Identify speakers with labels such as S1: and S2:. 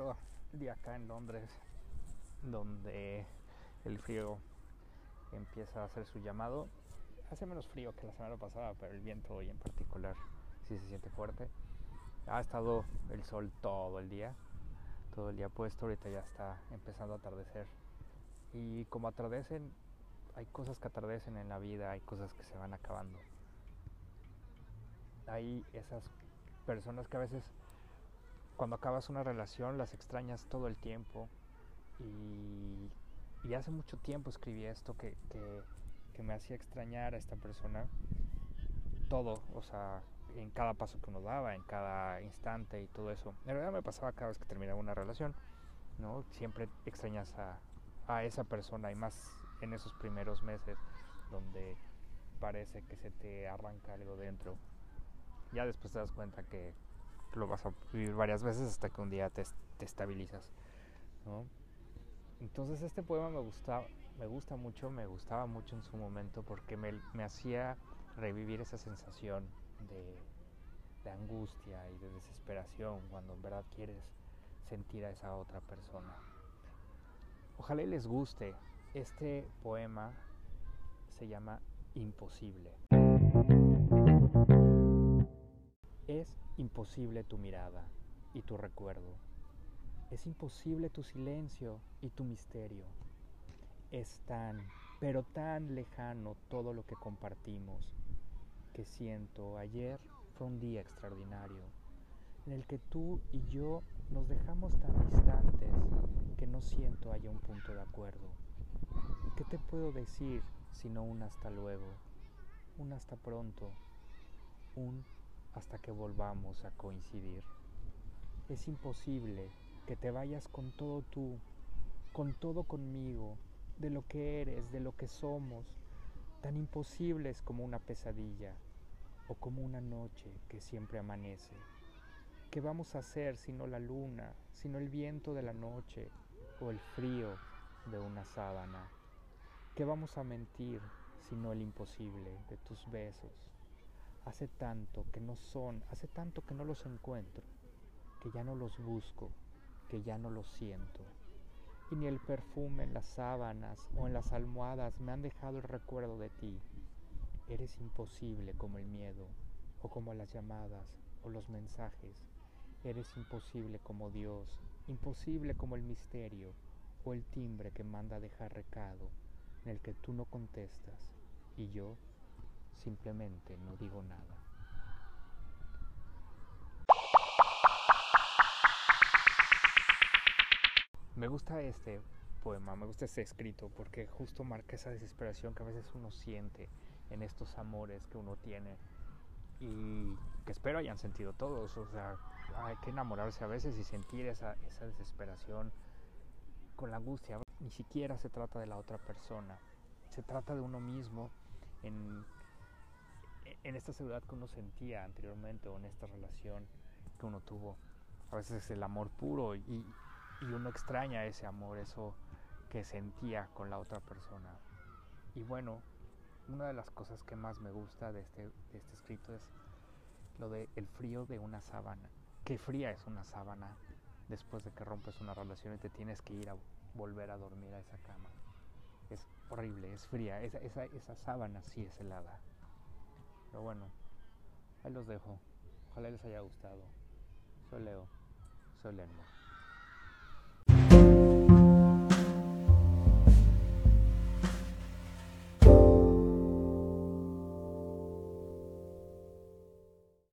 S1: otro día acá en Londres donde el frío empieza a hacer su llamado. Hace menos frío que la semana pasada, pero el viento hoy en particular sí se siente fuerte. Ha estado el sol todo el día, todo el día puesto, ahorita ya está empezando a atardecer. Y como atardecen, hay cosas que atardecen en la vida, hay cosas que se van acabando. Hay esas personas que a veces cuando acabas una relación las extrañas todo el tiempo y, hace mucho tiempo escribí esto que, que, me hacía extrañar a esta persona todo, o sea, en cada paso que uno daba, en cada instante y todo eso. En realidad me pasaba cada vez que terminaba una relación, ¿no? Siempre extrañas a, a esa persona y más en esos primeros meses donde parece que se te arranca algo dentro. Ya después te das cuenta que lo vas a vivir varias veces hasta que un día te, estabilizas. Entonces este poema me gusta, me gusta mucho, me gustaba mucho en su momento porque me, hacía revivir esa sensación de, de, angustia y de desesperación cuando en verdad quieres sentir a esa otra persona. Ojalá les guste. Este poema se llama Imposible. Es imposible tu mirada y tu recuerdo. Es imposible tu silencio y tu misterio. Es tan, pero tan lejano todo lo que compartimos, que siento ayer fue un día extraordinario, en el que tú y yo nos dejamos tan distantes que no siento haya un punto de acuerdo. ¿Qué te puedo decir sino un hasta luego, un hasta pronto, un hasta que volvamos a coincidir. Es imposible que te vayas con todo tú, con todo conmigo, de lo que eres, de lo que somos, tan imposibles como una pesadilla o como una noche que siempre amanece. ¿Qué vamos a hacer sino la luna, sino el viento de la noche o el frío de una sábana? ¿Qué vamos a mentir sino el imposible de tus besos, Hace tanto que no son, hace tanto que no los encuentro, que ya no los busco, que ya no los siento. Y ni el perfume en las sábanas o en las almohadas me han dejado el recuerdo de ti. Eres imposible como el miedo, o como las llamadas, o los mensajes. Eres imposible como Dios, imposible como el misterio, o el timbre que manda dejar recado, en el que tú no contestas, y yo simplemente no digo nada. Me gusta este poema, me gusta este escrito porque justo marca esa desesperación que a veces uno siente en estos amores que uno tiene y que espero hayan sentido todos. O sea, hay que enamorarse a veces y sentir esa, esa desesperación con la angustia. Ni siquiera se trata de la otra persona, se trata de uno mismo en en esta seguridad que uno sentía anteriormente o en esta relación que uno tuvo. A veces es el amor puro y, uno extraña ese amor, eso que sentía con la otra persona. Y bueno, una de las cosas que más me gusta de este, de este escrito es lo de el frío de una sábana. Qué fría es una sábana después de que rompes una relación y te tienes que ir a volver a dormir a esa cama. Es horrible, es fría. Esa, esa, esa sábana sí es helada. Pero bueno, ahí los dejo. Ojalá les haya gustado. Soy Leo. Soy Lenmo.